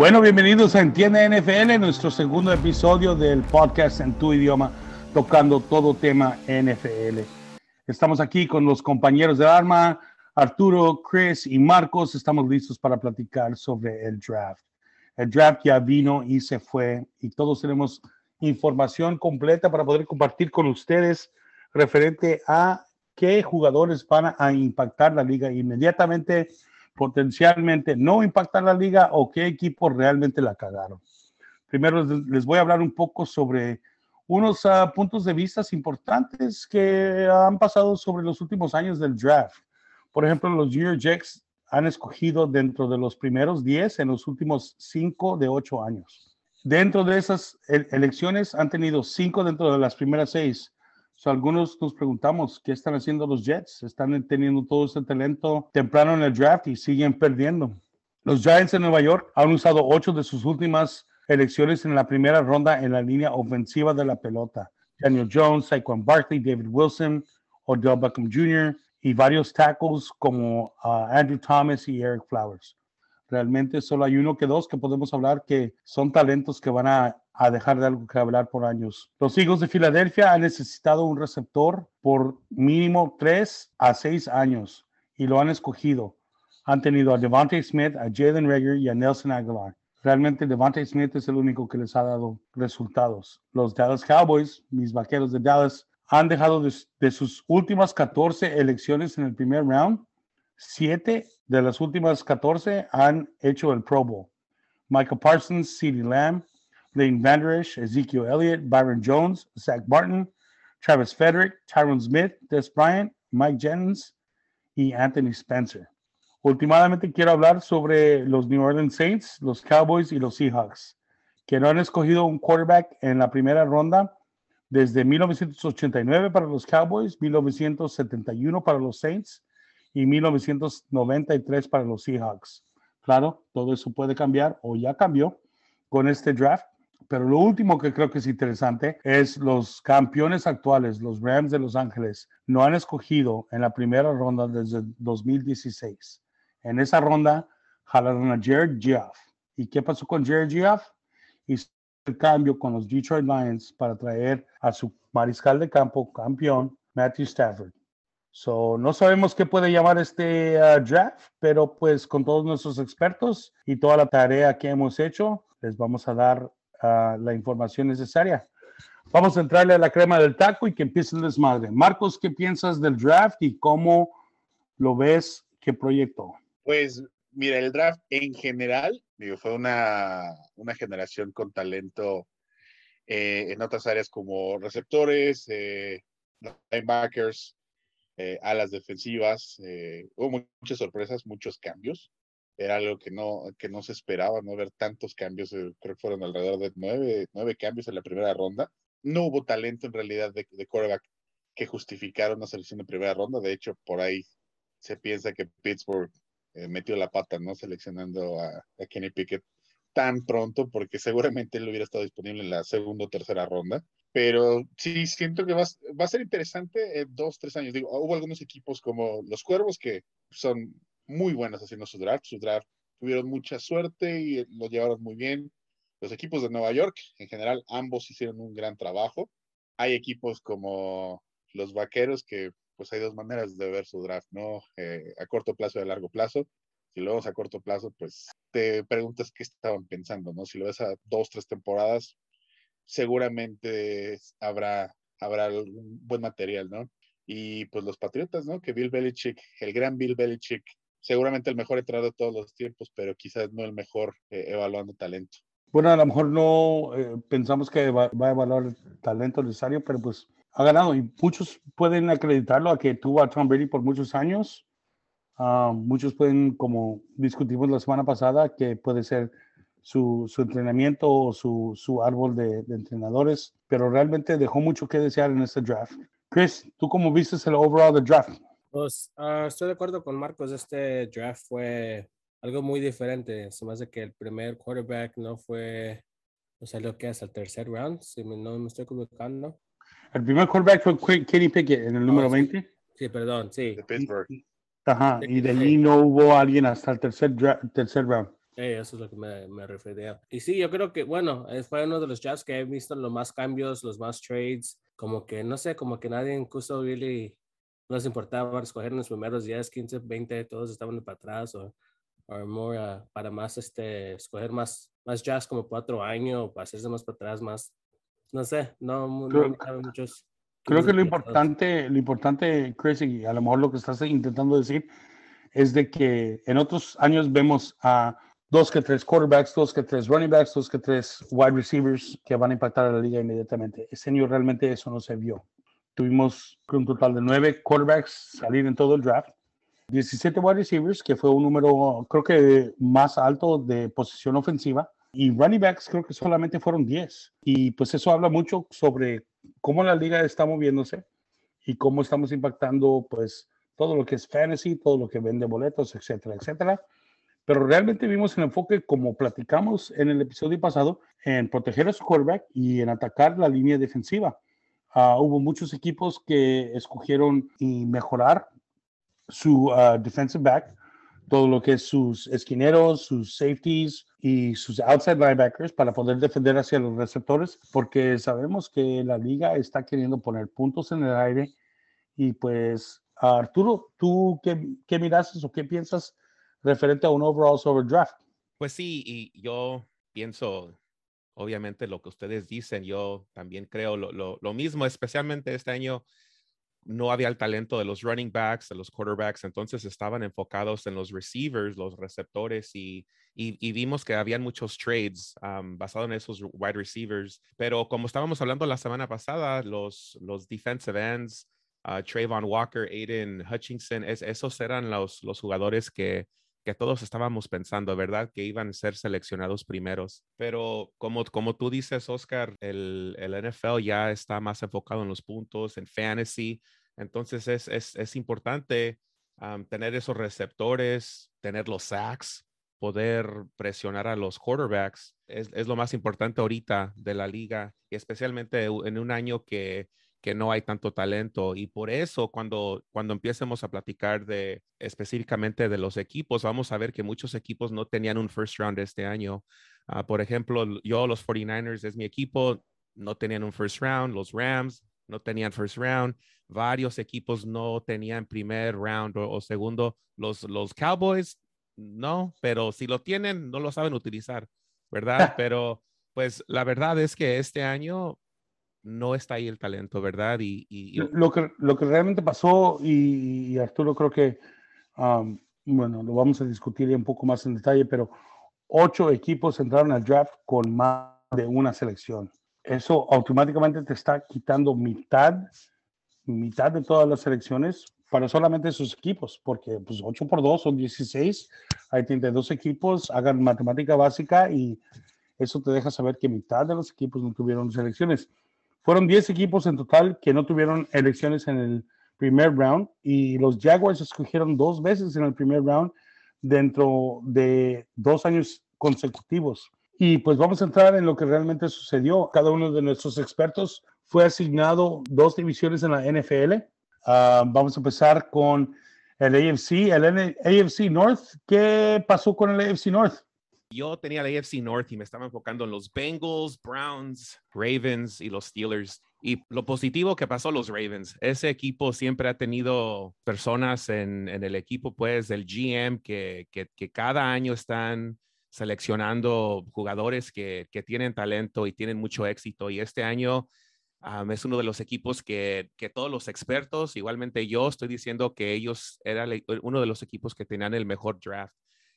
Bueno, bienvenidos a Entiende NFL, nuestro segundo episodio del podcast en tu idioma, tocando todo tema NFL. Estamos aquí con los compañeros de arma, Arturo, Chris y Marcos. Estamos listos para platicar sobre el draft. El draft ya vino y se fue y todos tenemos información completa para poder compartir con ustedes referente a qué jugadores van a impactar la liga inmediatamente potencialmente no impactar la liga o qué equipos realmente la cagaron. Primero les voy a hablar un poco sobre unos ah, puntos de vista importantes que han pasado sobre los últimos años del draft. Por ejemplo, los New York Jets han escogido dentro de los primeros 10 en los últimos 5 de 8 años. Dentro de esas elecciones han tenido 5 dentro de las primeras 6 algunos nos preguntamos qué están haciendo los Jets. Están teniendo todo ese talento temprano en el draft y siguen perdiendo. Los Giants de Nueva York han usado ocho de sus últimas elecciones en la primera ronda en la línea ofensiva de la pelota. Daniel Jones, Saquon Barkley, David Wilson, Odell Beckham Jr. y varios tackles como uh, Andrew Thomas y Eric Flowers. Realmente solo hay uno que dos que podemos hablar que son talentos que van a a dejar de algo que hablar por años. Los Eagles de Filadelfia han necesitado un receptor por mínimo tres a seis años y lo han escogido. Han tenido a Devontae Smith, a Jalen Rager y a Nelson Aguilar. Realmente Devontae Smith es el único que les ha dado resultados. Los Dallas Cowboys, mis vaqueros de Dallas, han dejado de, sus últimas 14 elecciones en el primer round, siete de las últimas 14 han hecho el Pro Bowl. Michael Parsons, CeeDee Lamb, Lane Vanderish, Ezekiel Elliott, Byron Jones, Zach Barton, Travis Frederick, Tyron Smith, Des Bryant, Mike Jennings y Anthony Spencer. Últimamente quiero hablar sobre los New Orleans Saints, los Cowboys y los Seahawks, que no han escogido un quarterback en la primera ronda desde 1989 para los Cowboys, 1971 para los Saints y 1993 para los Seahawks. Claro, todo eso puede cambiar o ya cambió con este draft pero lo último que creo que es interesante es los campeones actuales, los Rams de Los Ángeles, no han escogido en la primera ronda desde 2016. En esa ronda jalaron a Jared Goff. ¿Y qué pasó con Jared Goff? Hizo el cambio con los Detroit Lions para traer a su mariscal de campo campeón, Matthew Stafford. So, no sabemos qué puede llamar este uh, draft, pero pues con todos nuestros expertos y toda la tarea que hemos hecho, les vamos a dar la información necesaria. Vamos a entrarle a la crema del taco y que empiece el desmadre. Marcos, ¿qué piensas del draft y cómo lo ves? ¿Qué proyecto? Pues mira, el draft en general digo, fue una, una generación con talento eh, en otras áreas como receptores, eh, linebackers, eh, alas defensivas. hubo muchas sorpresas, muchos cambios era algo que no, que no se esperaba, no ver tantos cambios, eh, creo que fueron alrededor de nueve, nueve cambios en la primera ronda. No hubo talento en realidad de, de quarterback que justificara una selección de primera ronda, de hecho por ahí se piensa que Pittsburgh eh, metió la pata, ¿no? Seleccionando a, Kenny Pickett tan pronto, porque seguramente él hubiera estado disponible en la segunda o tercera ronda. Pero sí, siento que va, va a ser interesante en dos, tres años. Digo, hubo algunos equipos como los Cuervos que son muy buenas haciendo su draft. Su draft tuvieron mucha suerte y lo llevaron muy bien. Los equipos de Nueva York, en general, ambos hicieron un gran trabajo. Hay equipos como los Vaqueros que pues hay dos maneras de ver su draft, ¿no? Eh, a corto plazo y a largo plazo. Si lo ves a corto plazo, pues te preguntas qué estaban pensando, ¿no? Si lo ves a dos, tres temporadas, seguramente habrá, habrá algún buen material, ¿no? Y pues los Patriotas, ¿no? Que Bill Belichick, el gran Bill Belichick, seguramente el mejor entrenador de todos los tiempos, pero quizás no el mejor eh, evaluando talento. Bueno, a lo mejor no eh, pensamos que va, a evaluar el talento necesario, pero pues ha ganado y muchos pueden acreditarlo a que tuvo a Tom Brady por muchos años. Ah, muchos pueden, como discutimos la semana pasada, que puede ser su, su entrenamiento o su, su árbol de, entrenadores, pero realmente dejó mucho que desear en este draft. Chris, ¿tú cómo viste el overall del draft? Pues uh, estoy de acuerdo con Marcos, este draft fue algo muy diferente. Se me hace que el primer quarterback no fue, no sé lo que es, el tercer round, si no me estoy equivocando. El primer quarterback fue Kenny Pickett en el número 20. Sí, perdón, sí. De Pittsburgh. Ajá, y de ahí no hubo alguien hasta el tercer, tercer round. eso es lo que me, me, refería. Y sí, yo creo que, bueno, fue uno de los jazz que he visto los más cambios, los más trades, como que, no sé, como que nadie incluso really no les importaba escoger en los primeros 10, 15, 20, todos estaban para atrás o, o more, uh, para más, este, escoger más, más jazz como cuatro años o para hacerse más para atrás, más, no sé, no, creo, no muchos. Creo que lo importante, lo importante, Chris, y a lo mejor lo que estás intentando decir, es de que en otros años vemos a dos que tres quarterbacks, dos que tres running backs, dos que tres wide receivers que van a impactar a la liga inmediatamente. Este año realmente eso no se vio. Tuvimos un total de nueve quarterbacks salir en todo el draft, 17 wide receivers, que fue un número creo que más alto de posición ofensiva, y running backs creo que solamente fueron 10. Y pues eso habla mucho sobre cómo la liga está moviéndose y cómo estamos impactando pues todo lo que es fantasy, todo lo que vende boletos, etcétera, etcétera. Pero realmente vimos el enfoque, como platicamos en el episodio pasado, en proteger a su quarterback y en atacar la línea defensiva. Uh, hubo muchos equipos que escogieron y mejorar su uh, defensive back, todo lo que es sus esquineros, sus safeties y sus outside linebackers para poder defender hacia los receptores, porque sabemos que la liga está queriendo poner puntos en el aire y pues Arturo, ¿tú qué, qué miras o qué piensas referente a un overall over draft? Pues sí, y yo pienso, obviamente, lo que ustedes dicen, yo también creo lo, lo, lo mismo, especialmente este año no había el talento de los running backs, de los quarterbacks, entonces estaban enfocados en los receivers, los receptores y, y, vimos que habían muchos trades basados en esos wide receivers. Pero como estábamos hablando la semana pasada, los, los defensive ends, uh, Trayvon Walker, Aiden Hutchinson, esos eran los, los jugadores que, que todos estábamos pensando, ¿verdad? Que iban a ser seleccionados primeros. Pero como, como tú dices, Oscar, el, el NFL ya está más enfocado en los puntos, en fantasy. Entonces es, es, es importante tener esos receptores, tener los sacks, poder presionar a los quarterbacks. Es, es, lo más importante ahorita de la liga, y especialmente en un año que que no hay tanto talento y por eso cuando, cuando empiecemos a platicar de específicamente de los equipos, vamos a ver que muchos equipos no tenían un first round este año. Ah, por ejemplo, yo, los 49ers es mi equipo, no tenían un first round, los Rams no tenían first round, varios equipos no tenían primer round o, segundo, los, los Cowboys no, pero si lo tienen, no lo saben utilizar, ¿verdad? pero pues la verdad es que este año no está ahí el talento, ¿verdad? Y, Lo, que, lo que realmente pasó, y, Arturo creo que, bueno, lo vamos a discutir un poco más en detalle, pero ocho equipos entraron al draft con más de una selección. Eso automáticamente te está quitando mitad, mitad de todas las selecciones para solamente esos equipos, porque pues 8 por 2 son 16, hay 32 equipos, hagan matemática básica y eso te deja saber que mitad de los equipos no tuvieron selecciones. Fueron 10 equipos en total que no tuvieron elecciones en el primer round y los Jaguars escogieron dos veces en el primer round dentro de dos años consecutivos. Y pues vamos a entrar en lo que realmente sucedió. Cada uno de nuestros expertos fue asignado dos divisiones en la NFL. Ah, vamos a empezar con el AFC, el AFC North. ¿Qué pasó con el AFC North? Yo tenía la AFC North y me estaba enfocando en los Bengals, Browns, Ravens y los Steelers. Y lo positivo que pasó los Ravens, ese equipo siempre ha tenido personas en, el equipo, pues, del GM que, cada año están seleccionando jugadores que, tienen talento y tienen mucho éxito. Y este año es uno de los equipos que, que, todos los expertos, igualmente yo, estoy diciendo que ellos eran uno de los equipos que tenían el mejor draft.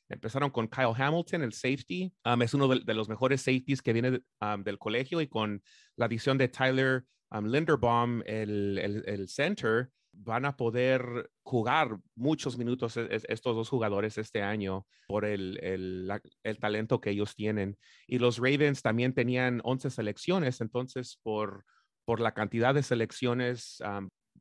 Empezaron con Kyle Hamilton, el safety. Um, es uno de, los mejores safeties que viene um, del colegio y con la adición de Tyler um, Linderbaum, el, el, center, van a poder jugar muchos minutos e, estos dos jugadores este año por el, el, el, talento que ellos tienen. Y los Ravens también tenían 11 selecciones, entonces por, por la cantidad de selecciones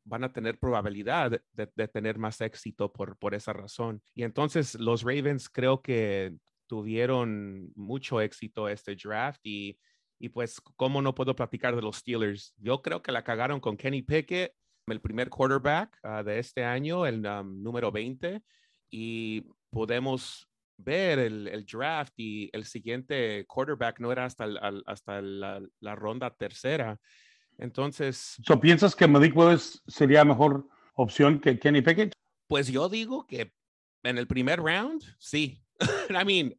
van a tener probabilidad de, tener más éxito por, por esa razón. Y entonces los Ravens creo que tuvieron mucho éxito este draft y, y pues, ¿cómo no puedo platicar de los Steelers? Yo creo que la cagaron con Kenny Pickett, el primer quarterback ah, de este año, el um, número 20, y podemos ver el, el, draft y el siguiente quarterback no era hasta, el, hasta la, la, ronda tercera. Entonces... ¿Piensas que Malik Willis sería mejor opción que Kenny Pickett? Pues yo digo que en el primer round, sí. I mean,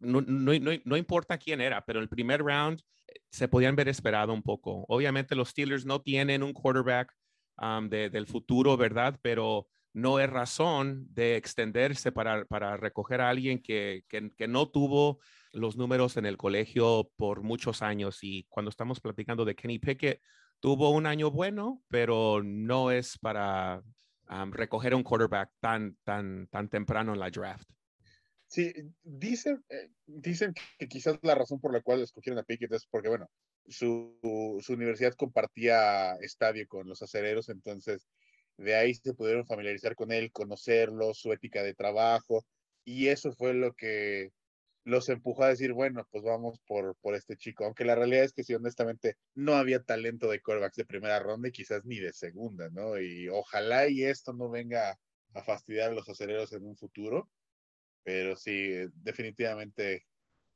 no, no, no, no, importa quién era, pero en el primer round eh, se podían ver esperado un poco. Obviamente los Steelers no tienen un quarterback um, de, del futuro, ¿verdad? Pero no es razón de extenderse para, para recoger a alguien que, que, que, no tuvo los números en el colegio por muchos años. Y cuando estamos platicando de Kenny Pickett, tuvo un año bueno, pero no es para um, recoger un quarterback tan, tan, tan temprano en la draft. Sí, dicen, eh, dicen que quizás la razón por la cual escogieron a Pickett es porque, bueno, su, su universidad compartía estadio con los acereros, entonces de ahí se pudieron familiarizar con él, conocerlo, su ética de trabajo, y eso fue lo que los empujó a decir, bueno, pues vamos por, por este chico, aunque la realidad es que sí, honestamente, no había talento de quarterbacks de primera ronda y quizás ni de segunda, ¿no? Y ojalá y esto no venga a fastidiar a los acereros en un futuro, pero sí, definitivamente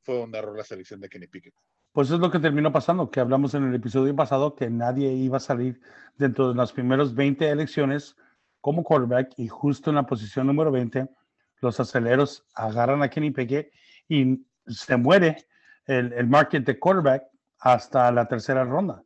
fue un error la selección de Kenny Pickett. Pues es lo que terminó pasando, que hablamos en el episodio pasado, que nadie iba a salir dentro de las primeras 20 elecciones como quarterback y justo en la posición número 20, los aceleros agarran a Kenny Pickett y se muere el, el market de quarterback hasta la tercera ronda.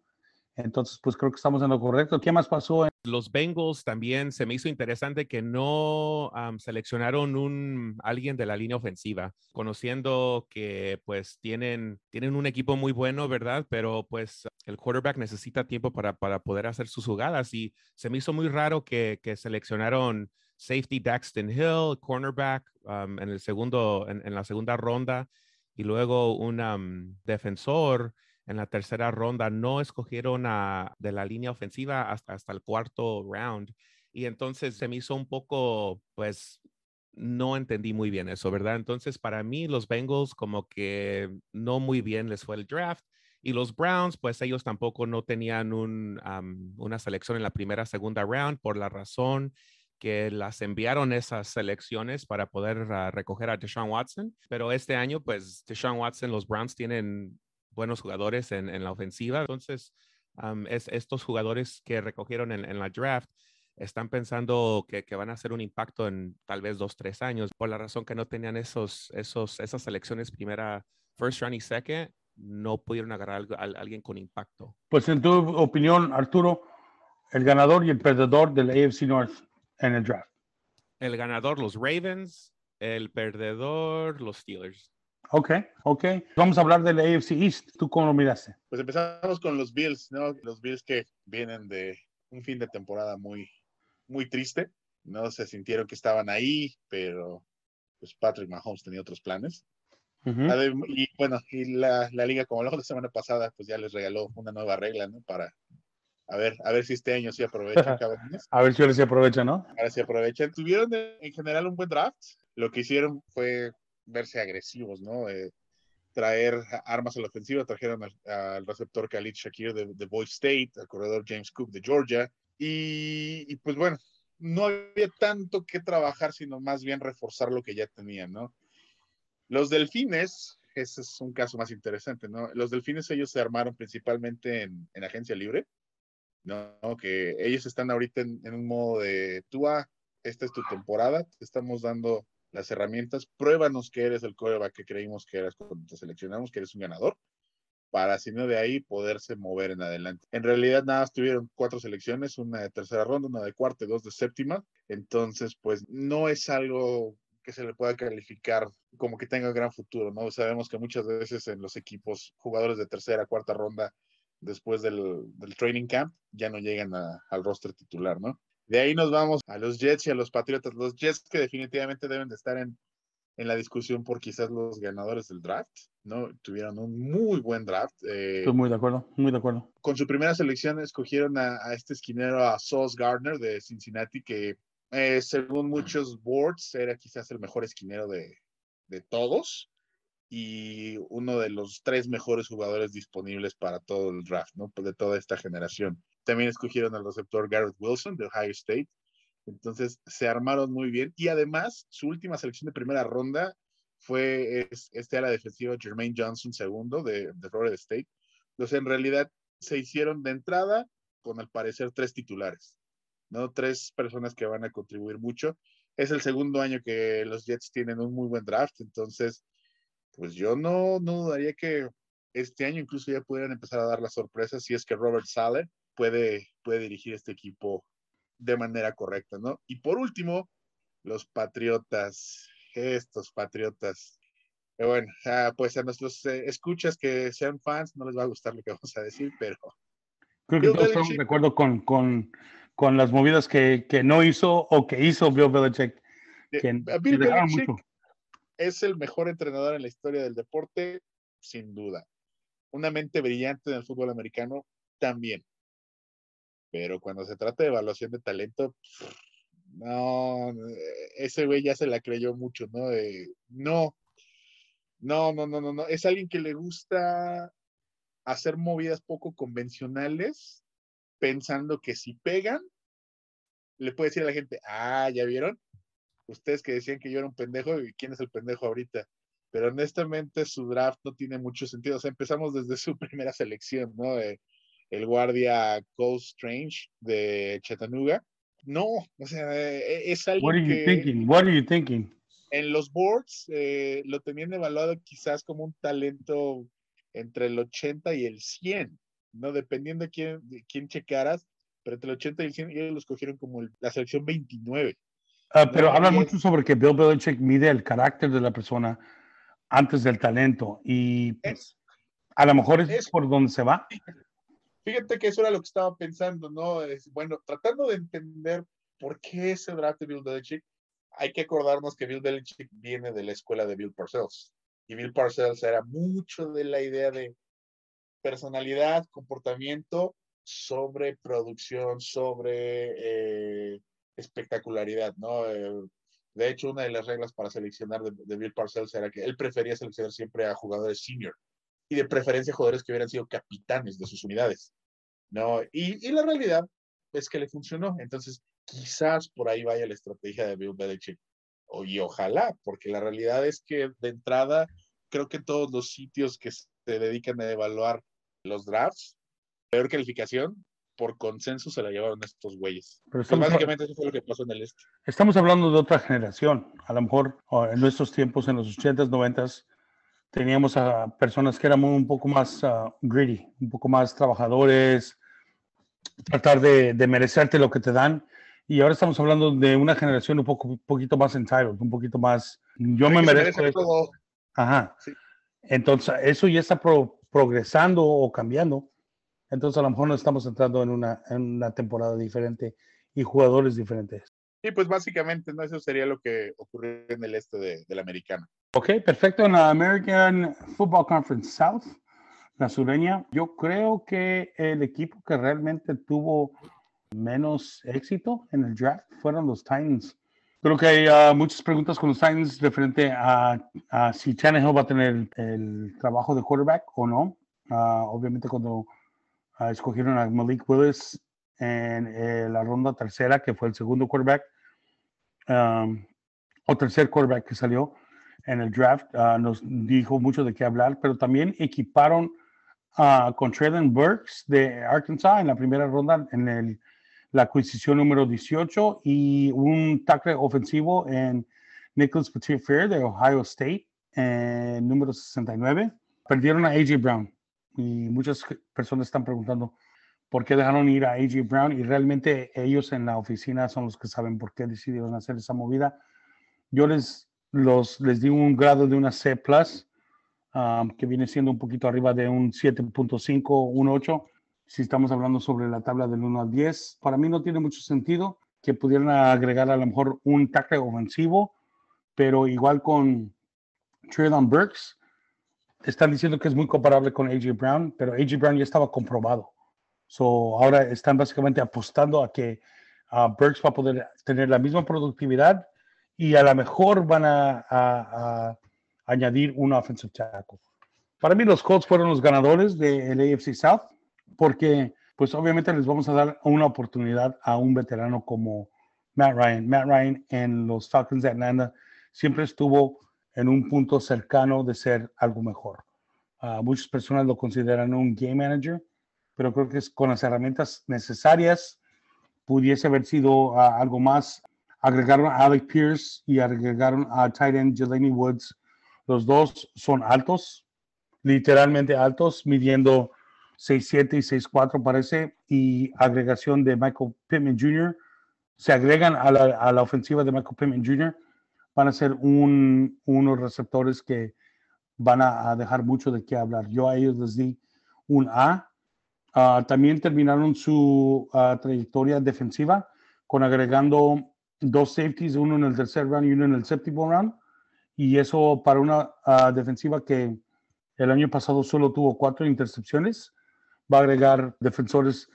Entonces, pues creo que estamos en lo correcto. ¿Qué más pasó? Los Bengals también se me hizo interesante que no seleccionaron un alguien de la línea ofensiva, conociendo que pues tienen, tienen un equipo muy bueno, ¿verdad? Pero pues el quarterback necesita tiempo para, para poder hacer sus jugadas y se me hizo muy raro que, que seleccionaron safety Daxton Hill, cornerback en el segundo, en, la segunda ronda y luego un defensor en la tercera ronda. No escogieron a, de la línea ofensiva hasta, hasta el cuarto round. Y entonces se me hizo un poco, pues, no entendí muy bien eso, ¿verdad? Entonces, para mí, los Bengals como que no muy bien les fue el draft. Y los Browns, pues ellos tampoco no tenían un, una selección en la primera, segunda round por la razón que las enviaron esas selecciones para poder ah, recoger a Deshaun Watson. Pero este año, pues Deshaun Watson, los Browns tienen buenos jugadores en, en la ofensiva. Entonces, es, estos jugadores que recogieron en, en la draft están pensando que, que, van a hacer un impacto en tal vez dos, tres años. Por la razón que no tenían esos, esos, esas selecciones primera, first round y second, no pudieron agarrar a, alguien con impacto. Pues en tu opinión, Arturo, el ganador y el perdedor del AFC North en el draft. El ganador, los Ravens. El perdedor, los Steelers. Ok, ok. Vamos a hablar del AFC East. ¿Tú cómo lo miraste? Pues empezamos con los Bills, ¿no? Los Bills que vienen de un fin de temporada muy, muy triste. No se sintieron que estaban ahí, pero pues Patrick Mahomes tenía otros planes. Y bueno, y la, la liga, como lo la semana pasada, pues ya les regaló una nueva regla, ¿no? Para a ver, a ver si este año sí aprovechan, cabrones. a ver si ahora sí aprovechan, ¿no? Ahora sí aprovechan. Tuvieron en general un buen draft. Lo que hicieron fue verse agresivos, ¿no? Eh, traer armas a la ofensiva, trajeron al, receptor Khalid Shakir de, de Boise State, al corredor James Cook de Georgia, y, y, pues bueno, no había tanto que trabajar, sino más bien reforzar lo que ya tenían, ¿no? Los delfines, ese es un caso más interesante, ¿no? Los delfines ellos se armaron principalmente en, en agencia libre, ¿no? Que ellos están ahorita en, en un modo de, tú, ah, esta es tu temporada, te estamos dando las herramientas, pruébanos que eres el coreback que creímos que eras cuando te seleccionamos, que eres un ganador, para si no de ahí poderse mover en adelante. En realidad nada más tuvieron cuatro selecciones, una de tercera ronda, una de cuarta y dos de séptima, entonces pues no es algo que se le pueda calificar como que tenga gran futuro, ¿no? Sabemos que muchas veces en los equipos, jugadores de tercera, cuarta ronda, después del, del training camp, ya no llegan al roster titular, ¿no? De ahí nos vamos a los Jets y a los Patriotas. Los Jets que definitivamente deben de estar en, en la discusión por quizás los ganadores del draft, ¿no? Tuvieron un muy buen draft. Eh, Estoy muy de acuerdo, muy de acuerdo. Con su primera selección escogieron a, a este esquinero, a Sauce Gardner de Cincinnati, que eh, según muchos boards era quizás el mejor esquinero de, de todos y uno de los tres mejores jugadores disponibles para todo el draft, ¿no? De toda esta generación. También escogieron al receptor Garrett Wilson de Ohio State. Entonces se armaron muy bien. Y además, su última selección de primera ronda fue este a la defensiva Jermaine Johnson segundo de, de Florida State. Entonces, en realidad se hicieron de entrada con al parecer tres titulares, ¿no? Tres personas que van a contribuir mucho. Es el segundo año que los Jets tienen un muy buen draft, entonces, pues yo no, no dudaría que este año incluso ya pudieran empezar a dar las sorpresas si es que Robert Sale puede, puede dirigir este equipo de manera correcta, ¿no? Y por último, los Patriotas, estos Patriotas. bueno, ah, pues a nuestros eh, escuchas que sean fans no les va a gustar lo que vamos a decir, pero... Creo que todos estamos de acuerdo con, con, con las movidas que, que, no hizo o que hizo Bill Belichick. Que, Bill Belichick es el mejor entrenador en la historia del deporte, sin duda. Una mente brillante en el fútbol americano, también. Pero cuando se trata de evaluación de talento, no, ese güey ya se la creyó mucho, ¿no? no, no, no, no, no, no. Es alguien que le gusta hacer movidas poco convencionales, pensando que si pegan, le puede decir a la gente, ah, ¿ya vieron? Ustedes que decían que yo era un pendejo, ¿y quién es el pendejo ahorita? Pero honestamente su draft no tiene mucho sentido. O sea, empezamos desde su primera selección, ¿no? El guardia Cole Strange de Chattanooga no, o sea, e, es algo What are you thinking? What are you thinking? En los boards eh, lo tenían evaluado quizás como un talento entre el 80 y el 100, ¿no? Dependiendo de quién, quién checaras, pero entre el 80 y el 100 ellos lo escogieron como la selección 29. Ah, pero habla mucho sobre que Bill Belichick mide el carácter de la persona antes del talento y pues, a lo mejor es, por donde se va. Fíjate que eso era lo que estaba pensando, ¿no? Bueno, tratando de entender por qué ese draft de Bill Belichick, hay que acordarnos que Bill Belichick viene de la escuela de Bill Parcells. Y Bill Parcells era mucho de la idea de personalidad, comportamiento sobre producción, sobre eh, espectacularidad, ¿no? Eh, de hecho, una de las reglas para seleccionar de, de, Bill Parcells era que él prefería seleccionar siempre a jugadores senior y de preferencia jugadores que hubieran sido capitanes de sus unidades. ¿no? Y, y la realidad es que le funcionó. Entonces, quizás por ahí vaya la estrategia de Bill Belichick. O, y ojalá, porque la realidad es que de entrada, creo que todos los sitios que se dedican a evaluar los drafts, peor calificación, por consenso se la llevaron estos güeyes. Pero básicamente eso fue lo que pasó en el este. Estamos hablando de otra generación. A lo mejor en nuestros tiempos, en los 80s, 90s, teníamos a personas que eran un poco más uh, greedy, un poco más trabajadores, tratar de, de, merecerte lo que te dan. Y ahora estamos hablando de una generación un poco, poquito más entitled, un poquito más, yo me merezco todo. Ajá. Entonces, eso ya está progresando o cambiando. Entonces, a lo mejor no estamos entrando en una, en una temporada diferente y jugadores diferentes. Sí, pues básicamente, ¿no? Eso sería lo que ocurrió en el este de, de la americana. Ok, perfecto. En la American Football Conference South, la sureña, yo creo que el equipo que realmente tuvo menos éxito en el draft fueron los Titans. Creo que hay uh, muchas preguntas con los Titans referente a, a, si Tannehill va a tener el trabajo de quarterback o no. Uh, obviamente cuando uh, escogieron a Malik Willis en eh, la ronda tercera, que fue el segundo quarterback, o tercer quarterback que salió, en el draft, ah, nos dijo mucho de qué hablar, pero también equiparon uh, con Traylon Burks de Arkansas en la primera ronda en el, la adquisición número 18 y un tackle ofensivo en Nicholas Petit Fair de Ohio State en número 69. Perdieron a AJ Brown y muchas personas están preguntando por qué dejaron ir a AJ Brown y realmente ellos en la oficina son los que saben por qué decidieron hacer esa movida. Yo les los, les di un grado de una C, um, que viene siendo un poquito arriba de un 7.5, un 8. Si estamos hablando sobre la tabla del 1 al 10, para mí no tiene mucho sentido que pudieran agregar a lo mejor un tackle ofensivo, pero igual con Traylon Burks, están diciendo que es muy comparable con AJ Brown, pero AJ Brown ya estaba comprobado. So, ahora están básicamente apostando a que uh, Burks va a poder tener la misma productividad y a lo mejor van a, añadir un offensive tackle. Para mí los Colts fueron los ganadores del AFC South porque pues obviamente les vamos a dar una oportunidad a un veterano como Matt Ryan. Matt Ryan en los Falcons de Atlanta siempre estuvo en un punto cercano de ser algo mejor. Ah, muchas personas lo consideran un game manager, pero creo que con las herramientas necesarias pudiese haber sido ah, algo más. Agregaron a Alec Pierce y agregaron a tight end Jelani Woods. Los dos son altos, literalmente altos, midiendo 6'7 y 6'4 parece, y agregación de Michael Pittman Jr. Se agregan a la, a la ofensiva de Michael Pittman Jr. Van a ser un, unos receptores que van a, dejar mucho de qué hablar. Yo a ellos les di un A. Ah, también terminaron su ah, trayectoria defensiva con agregando dos safeties, uno en el tercer round y uno en el séptimo round. Y eso para una ah, defensiva que el año pasado solo tuvo cuatro intercepciones, va a agregar defensores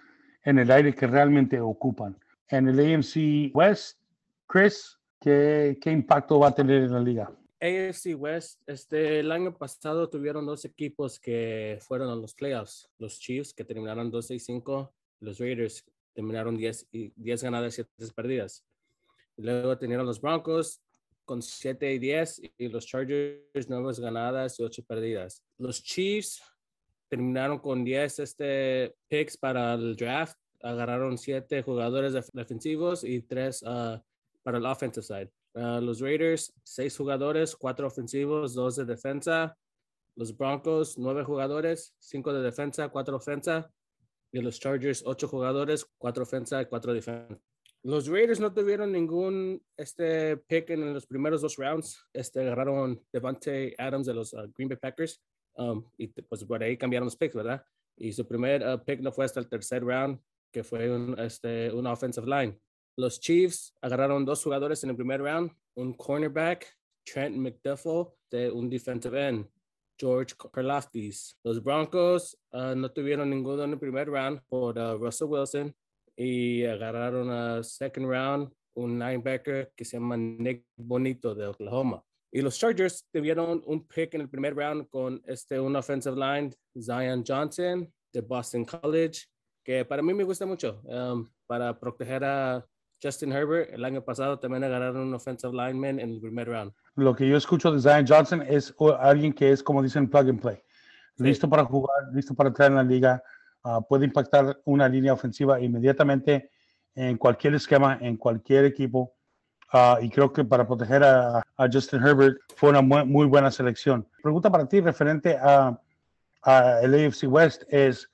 en el aire que realmente ocupan. En el AMC West, Chris, ¿qué, qué impacto va a tener en la liga? AFC West, este, el año pasado tuvieron dos equipos que fueron a los playoffs. Los Chiefs, que terminaron 12 y 5, los Raiders terminaron 10, y 10 ganadas y 7 perdidas. Luego tenían los Broncos con 7 y 10 y los Chargers 9 ganadas y 8 perdidas. Los Chiefs terminaron con 10 este, picks para el draft. Agarraron 7 jugadores defensivos y 3 ah, para el offensive side. Ah, los Raiders, seis jugadores, cuatro ofensivos, dos de defensa. Los Broncos, nueve jugadores, cinco de defensa, cuatro ofensa. Y los Chargers, ocho jugadores, cuatro ofensa y cuatro defensa. Los Raiders no tuvieron ningún este, pick en los primeros dos rounds. Este, agarraron Devante Adams de los ah, Green Bay Packers. Um, y pues por ahí cambiaron los picks, ¿verdad? Y su primer ah, pick no fue hasta el tercer round, que fue un, este, una offensive line. Los Chiefs agarraron dos jugadores en el primer round, un cornerback, Trent McDuffie, de un defensive end, George Karlaftis. Los Broncos uh, no tuvieron ninguno en el primer round por uh, Russell Wilson y agarraron a second round un linebacker que se llama Nick Bonito de Oklahoma. Y los Chargers tuvieron un pick en el primer round con este, un offensive line, Zion Johnson de Boston College, que para mí me gusta mucho um, para proteger a Justin Herbert, el año pasado también agarraron un offensive lineman en el primer round. Lo que yo escucho de Zion Johnson es alguien que es, como dicen, plug and play. Listo para jugar, listo para entrar en la liga, ah, puede impactar una línea ofensiva inmediatamente en cualquier esquema, en cualquier equipo. Ah, y creo que para proteger a, Justin Herbert fue una muy, buena selección. Pregunta para ti referente a, el AFC West es,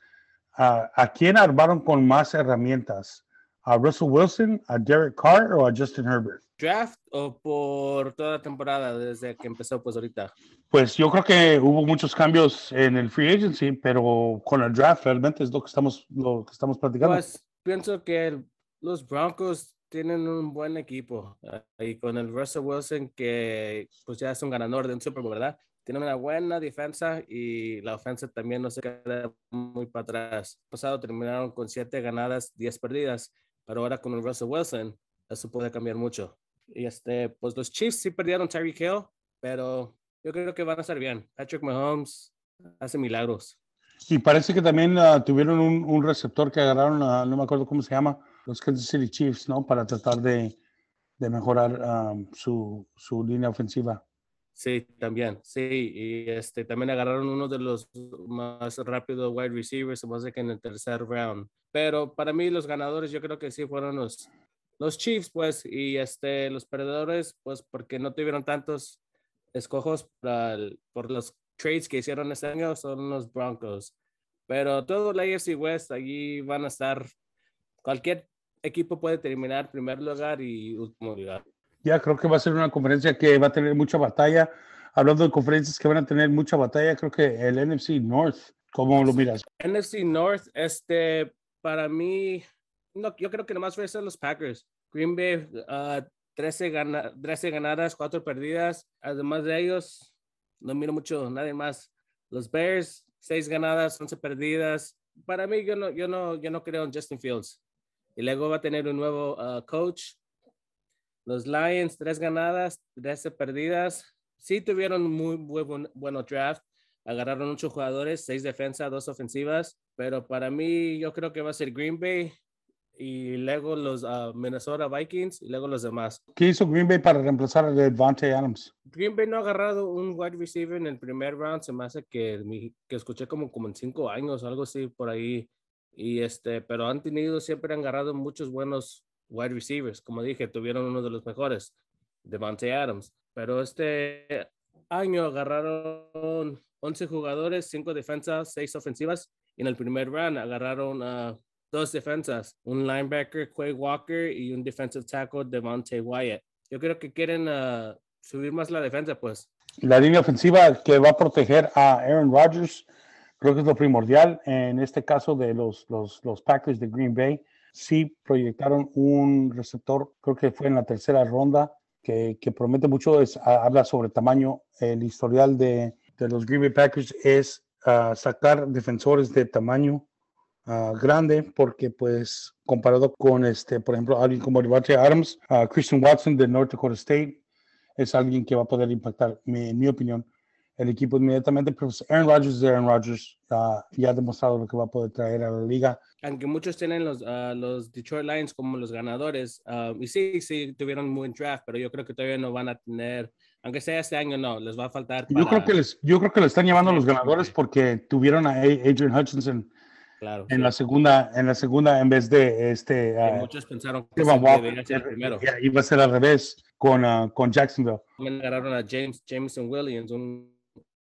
ah, ¿a quién armaron con más herramientas? A Russell Wilson, a Derek Carr o a Justin Herbert? ¿Draft o por toda la temporada desde que empezó pues ahorita? Pues yo creo que hubo muchos cambios en el free agency, pero con el draft realmente es lo que estamos, lo que estamos platicando. Pues pienso que los Broncos tienen un buen equipo y con el Russell Wilson que pues ya es un ganador de un Super Bowl, ¿verdad? Tiene una buena defensa y la ofensa también no se queda muy para atrás. El pasado terminaron con siete ganadas, 10 perdidas pero ahora con el Russell Wilson, eso puede cambiar mucho. Y este, pues los Chiefs sí perdieron Tyreek Hill, pero yo creo que van a estar bien. Patrick Mahomes hace milagros. Y parece que también uh, tuvieron un, un, receptor que agarraron, no me acuerdo cómo se llama, los Kansas City Chiefs, ¿no? Para tratar de, de mejorar um, su, su, línea ofensiva. Sí, también, sí. Y este, también agarraron uno de los más rápidos wide receivers, me hace que en el tercer round. Pero para mí los ganadores yo creo que sí fueron los, los Chiefs, pues, y este, los perdedores, pues, porque no tuvieron tantos escojos por los trades que hicieron este año, son los Broncos. Pero todo la AFC West, allí van a estar, cualquier equipo puede terminar primer lugar y último lugar. Ya creo que va a ser una conferencia que va a tener mucha batalla. Hablando de conferencias que van a tener mucha batalla, creo que el NFC North, ¿cómo lo miras? NFC North, este, para mí, no, yo creo que nomás a ser los Packers. Green Bay, 13, gana, 13 ganadas, 4 perdidas. Además de ellos, no miro mucho, nadie más. Los Bears, 6 ganadas, 11 perdidas. Para mí, yo no, yo no, yo no creo en Justin Fields. Y luego va a tener un nuevo uh, coach. Los Lions, 3 ganadas, 13 perdidas. Sí tuvieron muy, muy buen, bueno draft agarraron muchos jugadores, seis defensas, dos ofensivas, pero para mí yo creo que va a ser Green Bay y luego los ah, Minnesota Vikings y luego los demás. ¿Qué hizo Green Bay para reemplazar a Devante Adams? Green Bay no ha agarrado un wide receiver en el primer round, se me hace que, que escuché como, como en cinco años, algo así por ahí. Y este, pero han tenido, siempre han agarrado muchos buenos wide receivers. Como dije, tuvieron uno de los mejores, Devante Adams. Pero este año agarraron 11 jugadores, 5 defensas, 6 ofensivas. Y en el primer round agarraron a dos defensas, un linebacker, Quay Walker, y un defensive tackle, Devante Wyatt. Yo creo que quieren uh, subir más la defensa, pues. La línea ofensiva que va a proteger a Aaron Rodgers, creo que es lo primordial. En este caso de los, los, los Packers de Green Bay, sí proyectaron un receptor, creo que fue en la tercera ronda, que, promete mucho, es, habla sobre tamaño. El historial de, los Green Bay Packers es uh, sacar defensores de tamaño uh, grande, porque pues comparado con, este, por ejemplo, alguien como Devontae Adams, uh, Christian Watson de North Dakota State, es alguien que va a poder impactar, en mi opinión, el equipo inmediatamente. Pero pues, Aaron Rodgers de Aaron Rodgers uh, ya ha demostrado lo que va a poder traer a la liga. Aunque muchos tienen los, uh, los Detroit Lions como los ganadores, uh, y sí, sí, tuvieron un buen draft, pero yo creo que todavía no van a tener, aunque sea este año, no, les va a faltar. Para... Yo, creo que les, yo creo que le están llamando los ganadores porque tuvieron a Adrian Hutchinson. Claro, en sí. la segunda en la segunda en vez de este uh, muchos pensaron que debería ser el primero iba a ser al revés con con Jacksonville también agarraron a James Jameson Williams un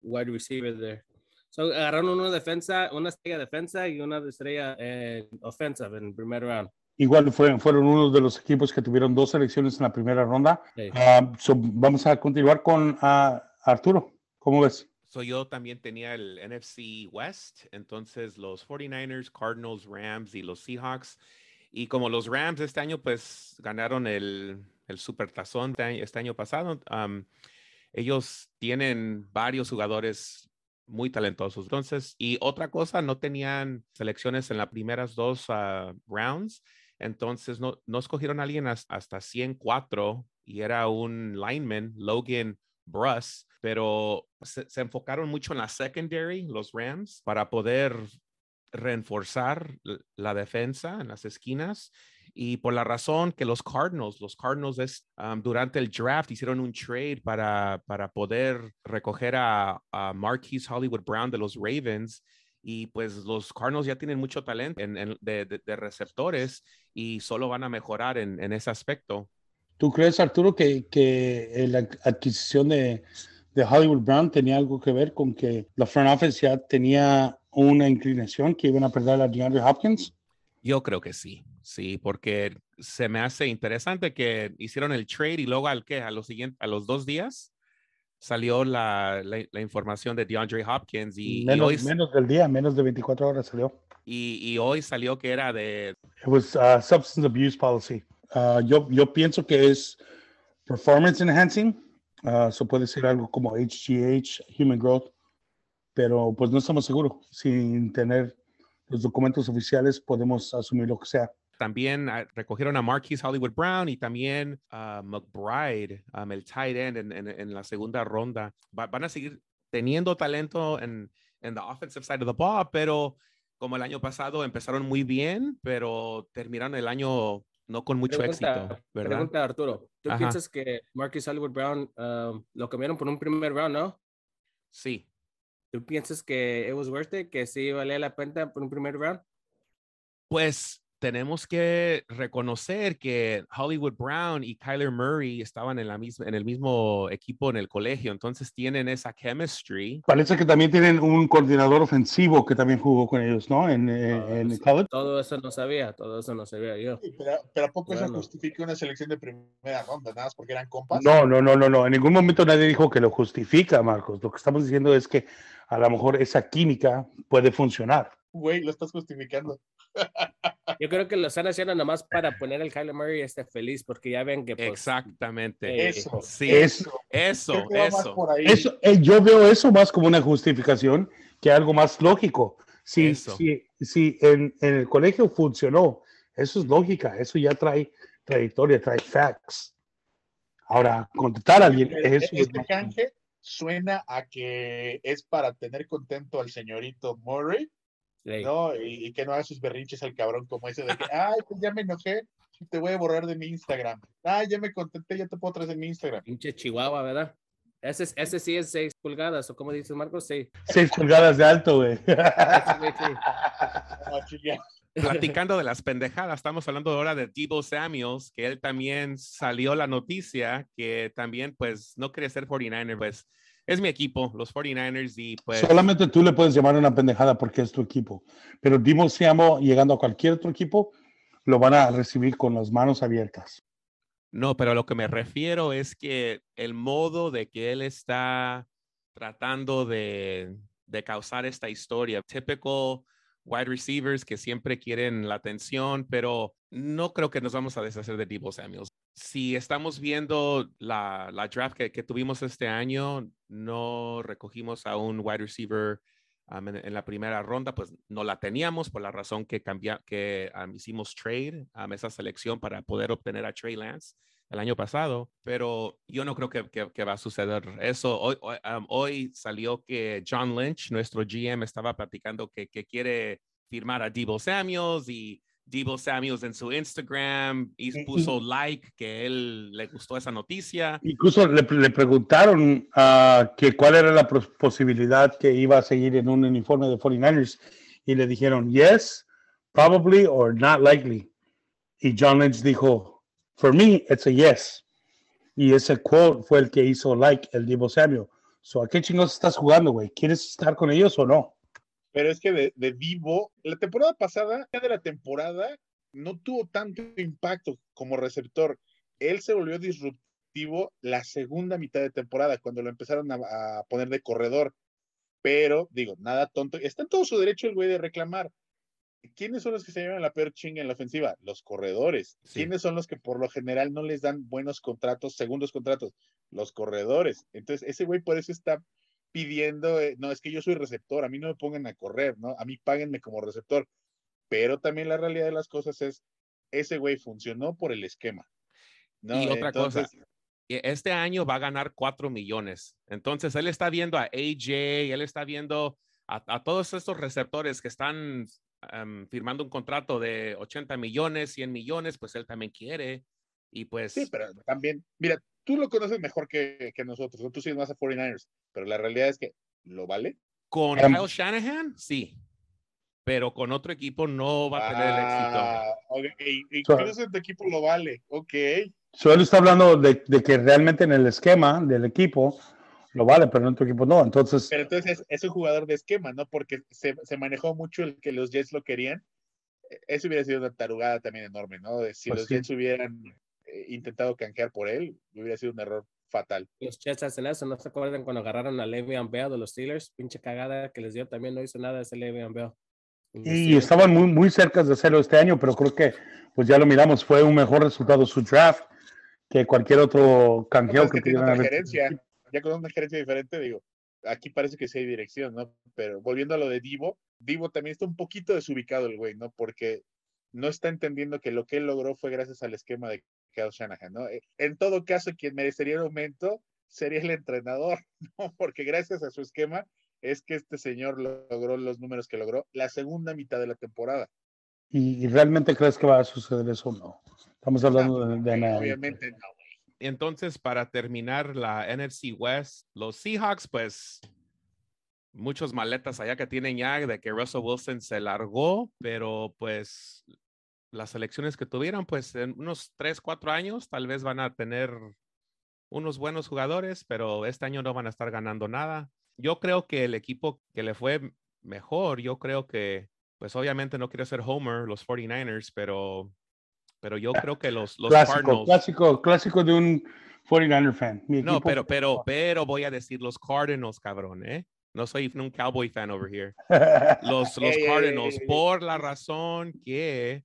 wide receiver there so, agarraron una defensa una estrella defensa y una estrella eh, offensive en el primer round igual fueron, fueron uno de los equipos que tuvieron dos selecciones en la primera ronda sí. uh, so vamos a continuar con Arturo ¿cómo ves? So yo también tenía el NFC West, entonces los 49ers, Cardinals, Rams y los Seahawks. Y como los Rams este año pues ganaron el, el Super Tazón este año pasado, um, ellos tienen varios jugadores muy talentosos. Entonces, y otra cosa, no tenían selecciones en las primeras dos uh, rounds, entonces no, no escogieron a alguien hasta, hasta 104 y era un lineman, Logan Bruss, pero se, se, enfocaron mucho en la secondary, los Rams, para poder reforzar la defensa en las esquinas. Y por la razón que los Cardinals, los Cardinals es, um, durante el draft hicieron un trade para, para poder recoger a, a Marquise Hollywood Brown de los Ravens. Y pues los Cardinals ya tienen mucho talento en, en, de, de, de, receptores y solo van a mejorar en, en ese aspecto. ¿Tú crees, Arturo, que, que la adquisición de, de, Hollywood Brown tenía algo que ver con que la front office ya tenía una inclinación que iban a perder a DeAndre Hopkins? Yo creo que sí, sí, porque se me hace interesante que hicieron el trade y luego al que a los siguientes, a los dos días salió la, la, la información de DeAndre Hopkins y menos, y hoy, menos del día, menos de 24 horas salió. Y, y hoy salió que era de... It was uh, substance abuse policy. Uh, yo, yo pienso que es performance enhancing, uh, eso puede ser algo como HGH, human growth, pero pues no estamos seguros. Sin tener los documentos oficiales podemos asumir lo que sea. También uh, recogieron a Marquise Hollywood Brown y también a McBride, um, el tight end en, en, en la segunda ronda. Va, van a seguir teniendo talento en, en the offensive side of the ball, pero como el año pasado empezaron muy bien, pero terminaron el año no con mucho pregunta, éxito, ¿verdad? Pregunta Arturo, ¿tú Ajá. piensas que Marcus Hollywood Brown uh, lo cambiaron por un primer round, no? Sí. ¿Tú piensas que it was worth it, que sí valía la pena por un primer round? Pues tenemos que reconocer que Hollywood Brown y Kyler Murray estaban en, la misma, en el mismo equipo en el colegio, entonces tienen esa chemistry. Parece que también tienen un coordinador ofensivo que también jugó con ellos, ¿no? En, Ah, en college. Todo eso no sabía, todo eso no sabía yo. Sí, pero, pero, ¿a poco Bueno. eso justifica una selección de primera ronda? Nada más porque eran compas. No, no, no, no, no. En ningún momento nadie dijo que lo justifica, Marcos. Lo que estamos diciendo es que a lo mejor esa química puede funcionar. Güey, lo estás justificando. Yo creo que lo están haciendo nomás para poner al Kyler Murray este feliz, porque ya ven que pues, Exactamente. eh, Eso. Sí, Eso, eso, más eso. por ahí. eso, eh, yo veo eso más como una justificación que algo más lógico. Si, si, si en, en el colegio funcionó, eso es lógica, eso ya trae trayectoria, trae facts. Ahora, contratar a alguien, Pero eso es este más- canje suena a que es para tener contento al señorito Murray, sí. ¿no? Y, y que no haga sus berrinches al cabrón como ese de que, ay, pues ya me enojé, te voy a borrar de mi Instagram. Ay, ya me contenté, ya te puedo traer en mi Instagram. pinche Chihuahua, ¿verdad? Ese, ese sí es 6 pulgadas, o como dices Marcos, sí. 6 pulgadas de alto, güey. Platicando de las pendejadas, estamos hablando ahora de Debo Samuels, que él también salió la noticia que también, pues, no quiere ser 49er, pues, es mi equipo, los 49ers, y pues... Solamente tú le puedes llamar una pendejada porque es tu equipo, pero Debo Samuel, llegando a cualquier otro equipo, lo van a recibir con las manos abiertas. No, pero lo que me refiero es que el modo de que él está tratando de, de causar esta historia, típico wide receivers que siempre quieren la atención, pero no creo que nos vamos a deshacer de Debo Samuels. Si estamos viendo la, la draft que, que, tuvimos este año, no recogimos a un wide receiver um, en, en, la primera ronda, pues no la teníamos por la razón que, cambia, que um, hicimos trade, um, esa selección para poder obtener a Trey Lance el año pasado, pero yo no creo que, que, que va a suceder eso. Hoy, hoy, um, hoy, salió que John Lynch, nuestro GM, estaba platicando que, que quiere firmar a Debo Samuels y Debo Samuels en su Instagram y puso like que él le gustó esa noticia. Incluso le, le preguntaron uh, que cuál era la posibilidad que iba a seguir en un uniforme de 49ers y le dijeron yes, probably or not likely. Y John Lynch dijo, For me, it's a yes. Y ese quote fue el que hizo like el Divo Samuel. So, ¿A qué chingos estás jugando, güey? ¿Quieres estar con ellos o no? Pero es que de, de Divo, la temporada pasada, de la temporada, no tuvo tanto impacto como receptor. Él se volvió disruptivo la segunda mitad de temporada, cuando lo empezaron a, a poner de corredor. Pero, digo, nada tonto. Está en todo su derecho el güey de reclamar. ¿quiénes son los que se llevan la peor chinga en la ofensiva? Los corredores. Sí. ¿Quiénes son los que por lo general no les dan buenos contratos, segundos contratos? Los corredores. Entonces, ese güey por eso está pidiendo, eh, no, es que yo soy receptor, a mí no me pongan a correr, ¿no? A mí páguenme como receptor. Pero también la realidad de las cosas es, ese güey funcionó por el esquema. ¿no? Y otra Entonces, cosa, este año va a ganar cuatro millones. Entonces, él está viendo a AJ, él está viendo a, a todos estos receptores que están um, firmando un contrato de 80 millones, 100 millones, pues él también quiere. Y pues. Sí, pero también, mira, tú lo conoces mejor que, que nosotros, ¿no? tú sigues más a 49ers, pero la realidad es que lo vale. Con um, Kyle Shanahan, sí. Pero con otro equipo no va a tener ah, el éxito. Okay. Y, y so, tu equipo lo vale, ok. Él está hablando de, de, que realmente en el esquema del equipo lo vale, pero en otro equipo no. Entonces, pero entonces es, es, un jugador de esquema, ¿no? Porque se, se, manejó mucho el que los Jets lo querían. Eso hubiera sido una tarugada también enorme, ¿no? Si pues los sí. Jets hubieran eh, intentado canjear por él, hubiera sido un error fatal. Los Jets hacen eso, ¿no se acuerdan cuando agarraron a Le'Veon Bell de los Steelers? Pinche cagada que les dio, también no hizo nada ese Le'Veon Bell. Y estaban muy, muy cerca de hacerlo este año, pero creo que, pues ya lo miramos, fue un mejor resultado su draft que cualquier otro canjeo no, que, que. Otra gerencia ya con una gerencia diferente, digo, aquí parece que sí hay dirección, ¿no? Pero volviendo a lo de Divo, Divo también está un poquito desubicado el güey, ¿no? Porque no está entendiendo que lo que él logró fue gracias al esquema de Kyle Shanahan, ¿no? Eh, en todo caso, quien merecería el aumento sería el entrenador, ¿no? Porque gracias a su esquema es que este señor logró los números que logró la segunda mitad de la temporada. ¿Y, realmente crees que va a suceder eso o no? Estamos hablando no, de, de nada. Obviamente no entonces, para terminar la NFC West, los Seahawks, pues muchos maletas allá que tienen ya de que Russell Wilson se largó, pero pues las elecciones que tuvieron, pues en unos tres, cuatro años tal vez van a tener unos buenos jugadores, pero este año no van a estar ganando nada. Yo creo que el equipo que le fue mejor, yo creo que, pues obviamente no quiero ser Homer, los 49ers, pero pero yo creo que los, los clásico, Cardinals. Clásico, clásico de un 49er fan. Mi no, pero, pero, pero voy a decir los Cardinals, cabrón, ¿eh? No soy un Cowboy fan over here. Los, los Cardinals, por la razón que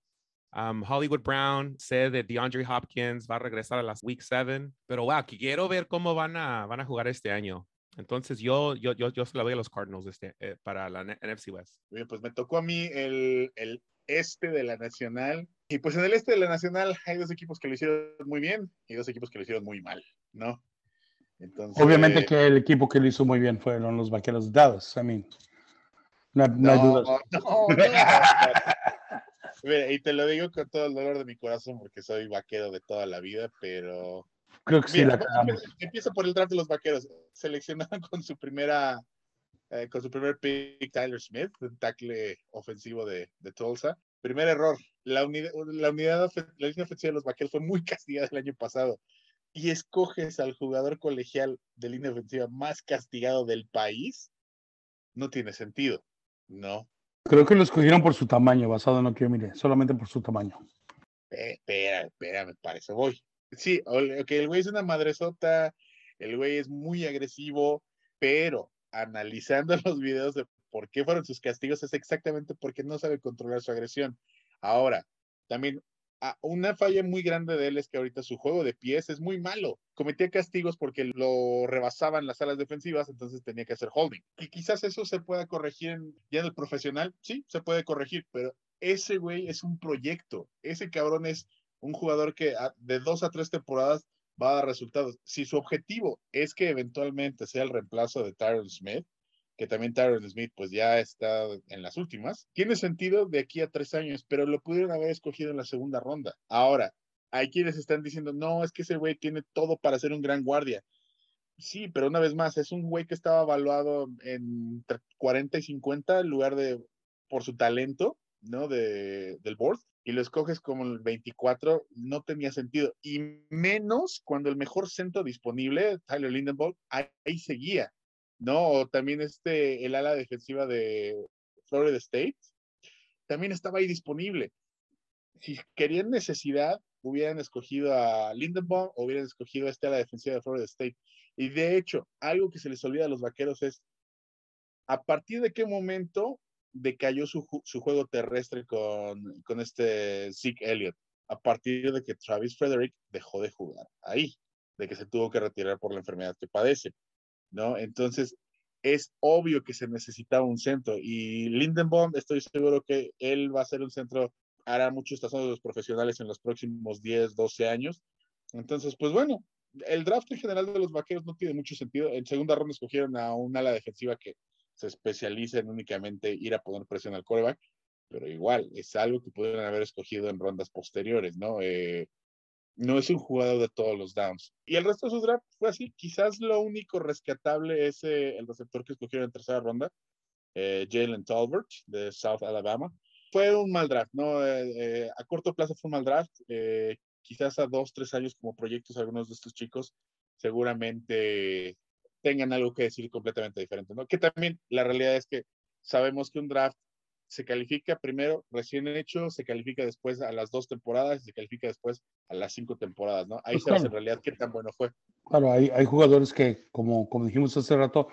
um, Hollywood Brown sé de DeAndre Hopkins va a regresar a las Week 7, pero wow, quiero ver cómo van a, van a jugar este año. Entonces yo, yo, yo, yo se la doy a los Cardinals este, eh, para la NFC West. Bien, pues me tocó a mí el, el este de la Nacional. Y pues en el este de la Nacional hay dos equipos que lo hicieron muy bien y dos equipos que lo hicieron muy mal, ¿no? Entonces, Obviamente que el equipo que lo hizo muy bien fueron los vaqueros de Dallas. I mean, no, no, no hay dudas. No, no, Mira, y te lo digo con todo el dolor de mi corazón porque soy vaquero de toda la vida, pero Creo que sí la Empieza por el draft de los vaqueros. Seleccionaron con su primera, eh, con su primer pick Tyler Smith, un tackle ofensivo de, de Tulsa. Primer error. La unidad, la unidad, la línea ofensiva de los vaqueros fue muy castigada el año pasado. Y escoges al jugador colegial de línea ofensiva más castigado del país. No tiene sentido. No. Creo que lo escogieron por su tamaño, basado en lo que yo miré, solamente por su tamaño. Espera, espera, me parece, voy. Sí, ok, el güey es una madresota, el güey es muy agresivo, pero analizando los videos de por qué fueron sus castigos es exactamente porque no sabe controlar su agresión. Ahora, también una falla muy grande de él es que ahorita su juego de pies es muy malo. Cometía castigos porque lo rebasaban las alas defensivas, entonces tenía que hacer holding. Y quizás eso se pueda corregir ya en el profesional, sí, se puede corregir, pero ese güey es un proyecto. Ese cabrón es un jugador que de dos a tres temporadas va a dar resultados. Si su objetivo es que eventualmente sea el reemplazo de Tyron Smith, que también Tyron Smith pues ya está en las últimas, tiene sentido de aquí a tres años, pero lo pudieron haber escogido en la segunda ronda. Ahora, hay quienes están diciendo, no, es que ese güey tiene todo para ser un gran guardia. Sí, pero una vez más, es un güey que estaba evaluado en 40 y 50 en lugar de por su talento, ¿no? De, del board y lo escoges como el 24, no tenía sentido. Y menos cuando el mejor centro disponible, Tyler Lindenball, ahí, seguía, ¿no? También este, el ala defensiva de Florida State, también estaba ahí disponible. Si querían necesidad, hubieran escogido a Lindenbaum o hubieran escogido a este ala defensiva de Florida State. Y de hecho, algo que se les olvida a los vaqueros es, ¿a partir de qué momento decayó su, su juego terrestre con, con este Zeke Elliott a partir de que Travis Frederick dejó de jugar ahí, de que se tuvo que retirar por la enfermedad que padece, ¿no? Entonces, es obvio que se necesitaba un centro y Lindenbaum, estoy seguro que él va a ser un centro, hará muchos estaciones de los profesionales en los próximos 10, 12 años. Entonces, pues bueno, el draft en general de los vaqueros no tiene mucho sentido. En segunda ronda escogieron a un ala defensiva que se especializa en únicamente ir a poner presión al coreback, pero igual es algo que pudieron haber escogido en rondas posteriores, ¿no? Eh, no es un jugador de todos los downs. Y el resto de su draft fue así. Quizás lo único rescatable es eh, el receptor que escogieron en tercera ronda, eh, Jalen Talbert de South Alabama. Fue un mal draft, ¿no? a corto plazo fue un mal draft. quizás a dos, tres años como proyectos algunos de estos chicos seguramente tengan algo que decir completamente diferente, ¿no? Que también la realidad es que sabemos que un draft se califica primero recién hecho, se califica después a las dos temporadas y se califica después a las cinco temporadas, ¿no? Ahí pues sabes en realidad qué tan bueno fue. Claro, hay, hay jugadores que, como, como dijimos hace rato,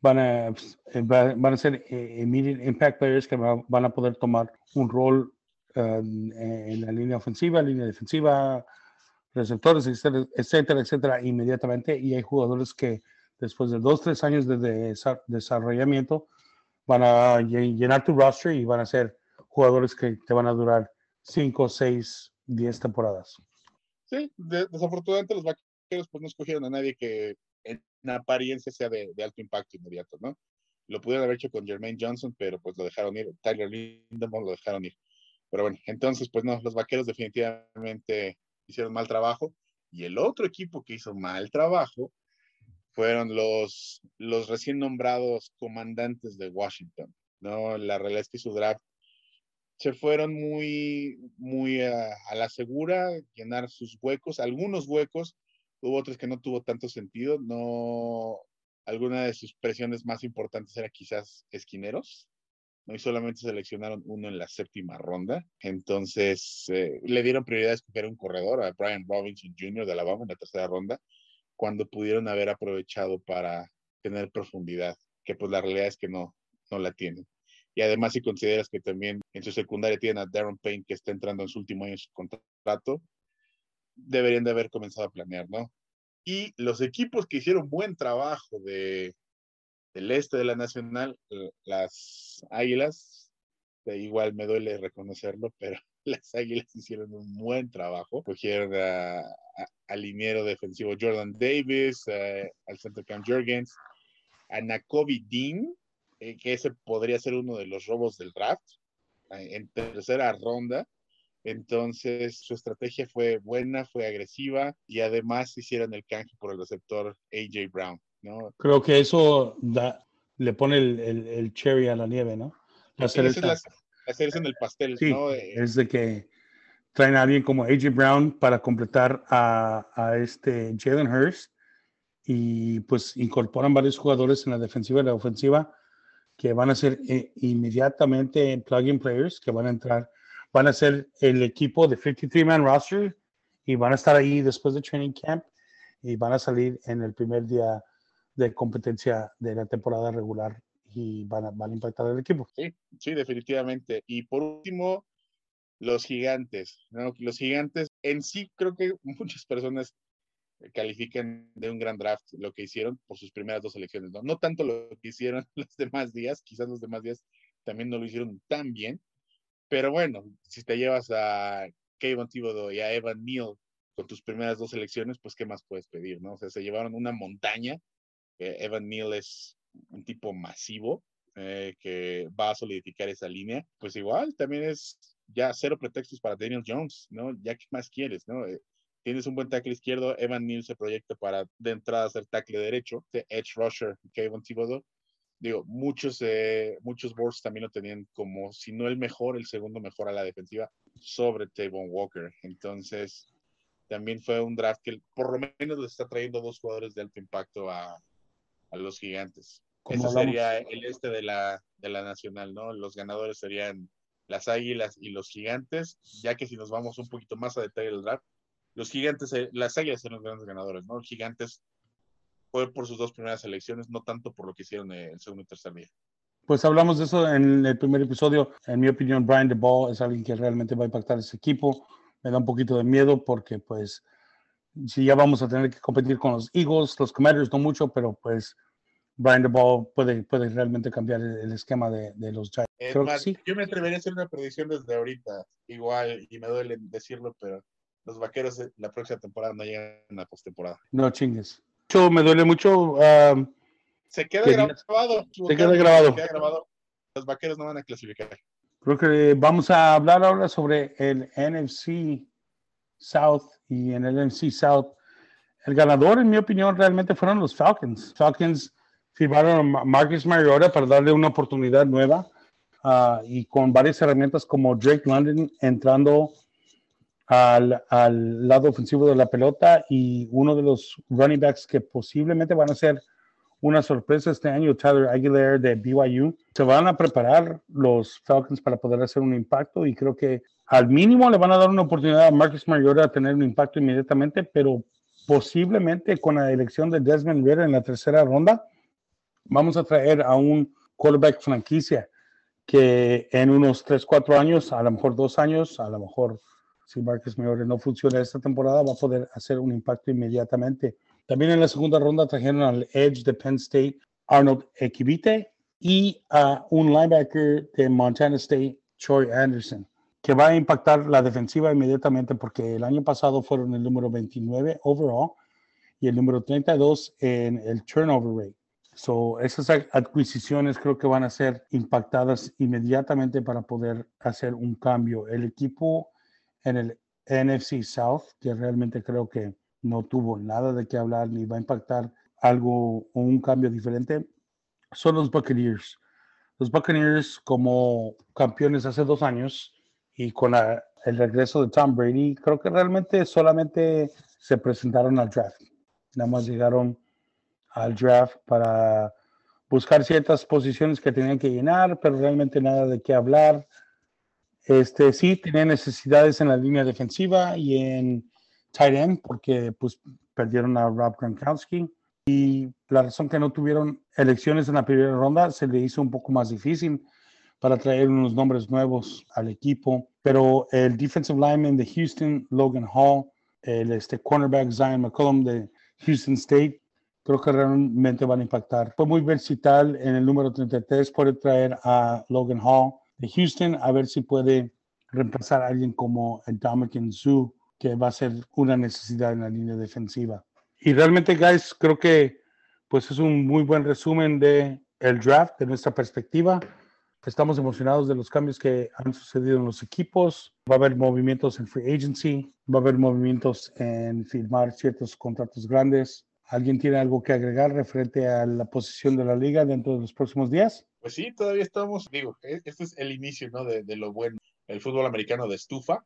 van a, pues, eh, van a ser eh, immediate impact players que van a poder tomar un rol um, en la línea ofensiva, línea defensiva, receptores, etcétera, etcétera, etcétera, inmediatamente. Y hay jugadores que después de dos, tres años de desarrollamiento, van a llenar tu roster y van a ser jugadores que te van a durar cinco, seis, diez temporadas. Sí, desafortunadamente los vaqueros pues no escogieron a nadie que en apariencia sea de, alto impacto inmediato, ¿no? Lo pudieron haber hecho con Jermaine Johnson, pero pues lo dejaron ir. Tyler Lindemann lo dejaron ir. Pero bueno, entonces pues no, los vaqueros definitivamente hicieron mal trabajo. Y el otro equipo que hizo mal trabajo fueron los, los recién nombrados comandantes de Washington, ¿no? La es que su draft se fueron muy, muy a, la segura, llenar sus huecos, algunos huecos, hubo otros que no tuvo tanto sentido, no, alguna de sus presiones más importantes era quizás esquineros, ¿no? y solamente seleccionaron uno en la séptima ronda, entonces eh, le dieron prioridad a escoger un corredor, a Brian Robinson Jr. de Alabama en la tercera ronda, cuando pudieron haber aprovechado para tener profundidad, que pues la realidad es que no, no la tienen. Y además si consideras que también en su secundaria tienen a Darren Payne que está entrando en su último año de su contrato, deberían de haber comenzado a planear, ¿no? Y los equipos que hicieron buen trabajo de, del este de la Nacional, eh, las Águilas, igual me duele reconocerlo, pero las Águilas hicieron un buen trabajo. Cogieron al liniero defensivo Jordan Davis, al centro Cam Jurgens, a Nakobe Dean, eh, que ese podría ser uno de los robos del draft, eh, en tercera ronda. Entonces, su estrategia fue buena, fue agresiva y además hicieron el canje por el receptor AJ Brown, ¿no? Creo que eso da, le pone el, el, el, cherry a la nieve, ¿no? La cereza. Es la, cereza en el pastel, sí, ¿no? Es de que traen a alguien como AJ Brown para completar a, a este Jalen Hurst y pues incorporan varios jugadores en la defensiva y la ofensiva que van a ser eh, inmediatamente plug-in players que van a entrar van a ser el equipo de 53-man roster y van a estar ahí después de training camp y van a salir en el primer día de competencia de la temporada regular y van a, van a impactar el equipo. Sí, sí, definitivamente. Y por último, los gigantes. ¿no? Los gigantes en sí creo que muchas personas califican de un gran draft lo que hicieron por sus primeras dos elecciones. No, no tanto lo que hicieron los demás días, quizás los demás días también no lo hicieron tan bien, pero bueno, si te llevas a Kevin Thibodeau y a Evan Neal con tus primeras dos elecciones, pues qué más puedes pedir, ¿no? O sea, se llevaron una montaña. Evan Neal es un tipo masivo eh, que va a solidificar esa línea. Pues igual, también es ya cero pretextos para Daniel Jones, ¿no? Ya qué más quieres, ¿no? Eh, tienes un buen tackle izquierdo, Evan Neal se proyecta para de entrada hacer tackle derecho, de edge rusher, Kevin Thibodeau digo, muchos, eh, muchos boards también lo tenían como, si no el mejor, el segundo mejor a la defensiva sobre Tavon Walker. Entonces, también fue un draft que por lo menos le está trayendo dos jugadores de alto impacto a, a los gigantes. Ese sería el este de la, de la nacional, ¿no? Los ganadores serían las águilas y los gigantes, ya que si nos vamos un poquito más a detalle del draft, los gigantes, eh, las águilas son los grandes ganadores, ¿no? Los gigantes fue por sus dos primeras elecciones, no tanto por lo que hicieron el segundo y tercer día. Pues hablamos de eso en el primer episodio. En mi opinión, Brian DeBall es alguien que realmente va a impactar ese equipo. Me da un poquito de miedo porque, pues, si ya vamos a tener que competir con los Eagles, los Commanders no mucho, pero pues Brian DeBall puede, puede realmente cambiar el, esquema de, de los Giants. sí. Yo me atrevería a hacer una predicción desde ahorita, igual, y me duele decirlo, pero los vaqueros la próxima temporada no llegan a postemporada. No chingues me duele mucho. se queda grabado. Se queda grabado. Los vaqueros no van a clasificar. Creo que vamos a hablar ahora sobre el NFC South y en el NFC South. El ganador, en mi opinión, realmente fueron los Falcons. Falcons firmaron a Marcus Mariota para darle una oportunidad nueva ah, y con varias herramientas como Drake London entrando al, al, lado ofensivo de la pelota y uno de los running backs que posiblemente van a ser una sorpresa este año, Tyler Aguilar de BYU. Se van a preparar los Falcons para poder hacer un impacto y creo que al mínimo le van a dar una oportunidad a Marcus Mariota a tener un impacto inmediatamente, pero posiblemente con la elección de Desmond Ritter en la tercera ronda, vamos a traer a un quarterback franquicia que en unos 3, 4 años, a lo mejor dos años, a lo mejor si Marcus Mariota no funciona esta temporada, va a poder hacer un impacto inmediatamente. También en la segunda ronda trajeron al Edge de Penn State, Arnold Ekibite, y a un linebacker de Montana State, Troy Anderson, que va a impactar la defensiva inmediatamente porque el año pasado fueron el número 29 overall y el número 32 en el turnover rate. So, esas adquisiciones creo que van a ser impactadas inmediatamente para poder hacer un cambio. El equipo en el NFC South, que realmente creo que no tuvo nada de qué hablar ni va a impactar algo o un cambio diferente, son los Buccaneers. Los Buccaneers como campeones hace dos años y con el regreso de Tom Brady, creo que realmente solamente se presentaron al draft. Nada más llegaron al draft para buscar ciertas posiciones que tenían que llenar, pero realmente nada de qué hablar. Este, sí, tenía necesidades en la línea defensiva y en tight end porque pues, perdieron a Rob Gronkowski. Y la razón que no tuvieron elecciones en la primera ronda se le hizo un poco más difícil para traer unos nombres nuevos al equipo. Pero el defensive lineman de Houston, Logan Hall, el este cornerback Zion McCollum de Houston State, creo que realmente van a impactar. Fue muy versátil en el número 33, puede traer a Logan Hall de Houston, a ver si puede reemplazar a alguien como Dominican Zoo, que va a ser una necesidad en la línea defensiva. Y realmente, guys, creo que pues es un muy buen resumen de el draft, de nuestra perspectiva. Estamos emocionados de los cambios que han sucedido en los equipos. Va a haber movimientos en free agency, va a haber movimientos en firmar ciertos contratos grandes. ¿Alguien tiene algo que agregar referente a la posición de la liga dentro de los próximos días? Pues sí, todavía estamos, digo, e-, este es el inicio, ¿no? De, de lo bueno. El fútbol americano de estufa,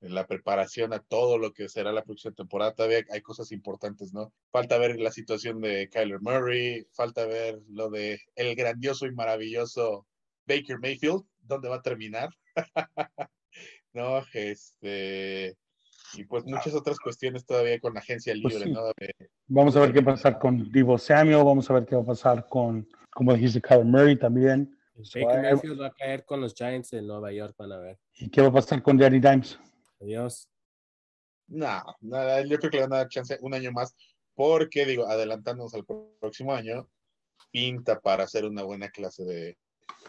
la preparación a todo lo que será la próxima temporada. Todavía hay cosas importantes, ¿no? Falta ver la situación de Kyler Murray, falta ver lo de el grandioso y maravilloso Baker Mayfield, dónde va a terminar. no, este y pues muchas otras cuestiones todavía con la agencia Pues libre, sí. ¿no? De- Vamos a ver qué va a pasar con Divo Samuel, vamos a ver qué va a pasar con, como dijiste, Kyler Murray también. Baker Suave. Mayfield va a caer con los Giants de Nueva York, van a ver. ¿Y qué va a pasar con Danny Dimes? Adiós. No, nada, yo creo que le van a dar chance un año más, porque digo, adelantándonos al próximo año, pinta para hacer una buena clase de.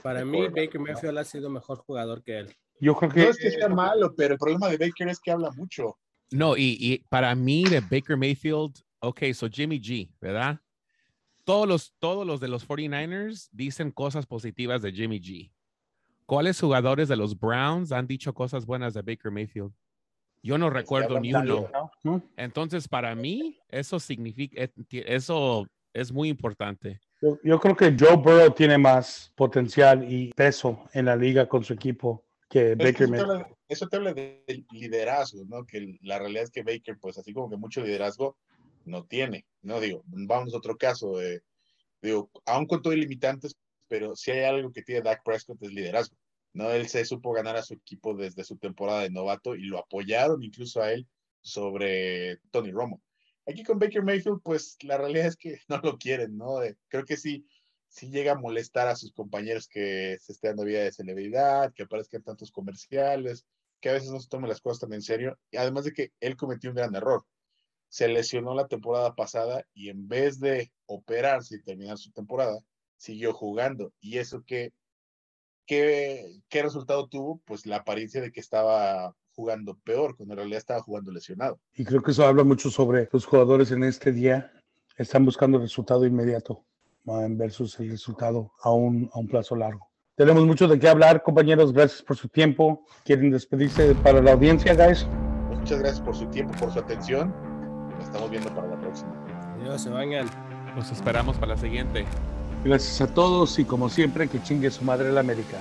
Para De mí, Baker ¿no? Mayfield ha sido mejor jugador que él. Yo creo No que es que sea malo, pero el problema de Baker es que habla mucho. No, y, y para mí de Baker Mayfield, ok, so Jimmy G, ¿verdad? Todos los, todos los de los 49ers dicen cosas positivas de Jimmy G. ¿Cuáles jugadores de los Browns han dicho cosas buenas de Baker Mayfield? Yo no recuerdo ni uno. ¿no? Entonces, para mí, eso significa, eh, eso es muy importante. Yo, yo creo que Joe Burrow tiene más potencial y peso en la liga con su equipo que Baker eso, te habla, eso te habla de, de liderazgo, ¿no? Que la realidad es que Baker, pues así como que mucho liderazgo no tiene, ¿no? Digo, vamos a otro caso, eh, digo, aún con todo y limitantes, pero si hay algo que tiene Dak Prescott es liderazgo, ¿no? Él se supo ganar a su equipo desde su temporada de novato y lo apoyaron incluso a él sobre Tony Romo. Aquí con Baker Mayfield, pues la realidad es que no lo quieren, ¿no? Eh, creo que sí, sí llega a molestar a sus compañeros que se esté dando vida de celebridad, que aparezcan tantos comerciales, que a veces no se tomen las cosas tan en serio. Y además de que él cometió un gran error. Se lesionó la temporada pasada y en vez de operarse y terminar su temporada, siguió jugando. Y eso que, ¿qué, qué resultado tuvo? Pues la apariencia de que estaba jugando peor, cuando en realidad estaba jugando lesionado. Y creo que eso habla mucho sobre los jugadores en este día. Están buscando resultado inmediato versus el resultado a un, a un plazo largo. Tenemos mucho de qué hablar, compañeros. Gracias por su tiempo. ¿Quieren despedirse para la audiencia, guys? Muchas gracias por su tiempo, por su atención. Nos estamos viendo para la próxima. Adiós, se bañan. Los esperamos para la siguiente. Gracias a todos y como siempre, que chingue su madre la América.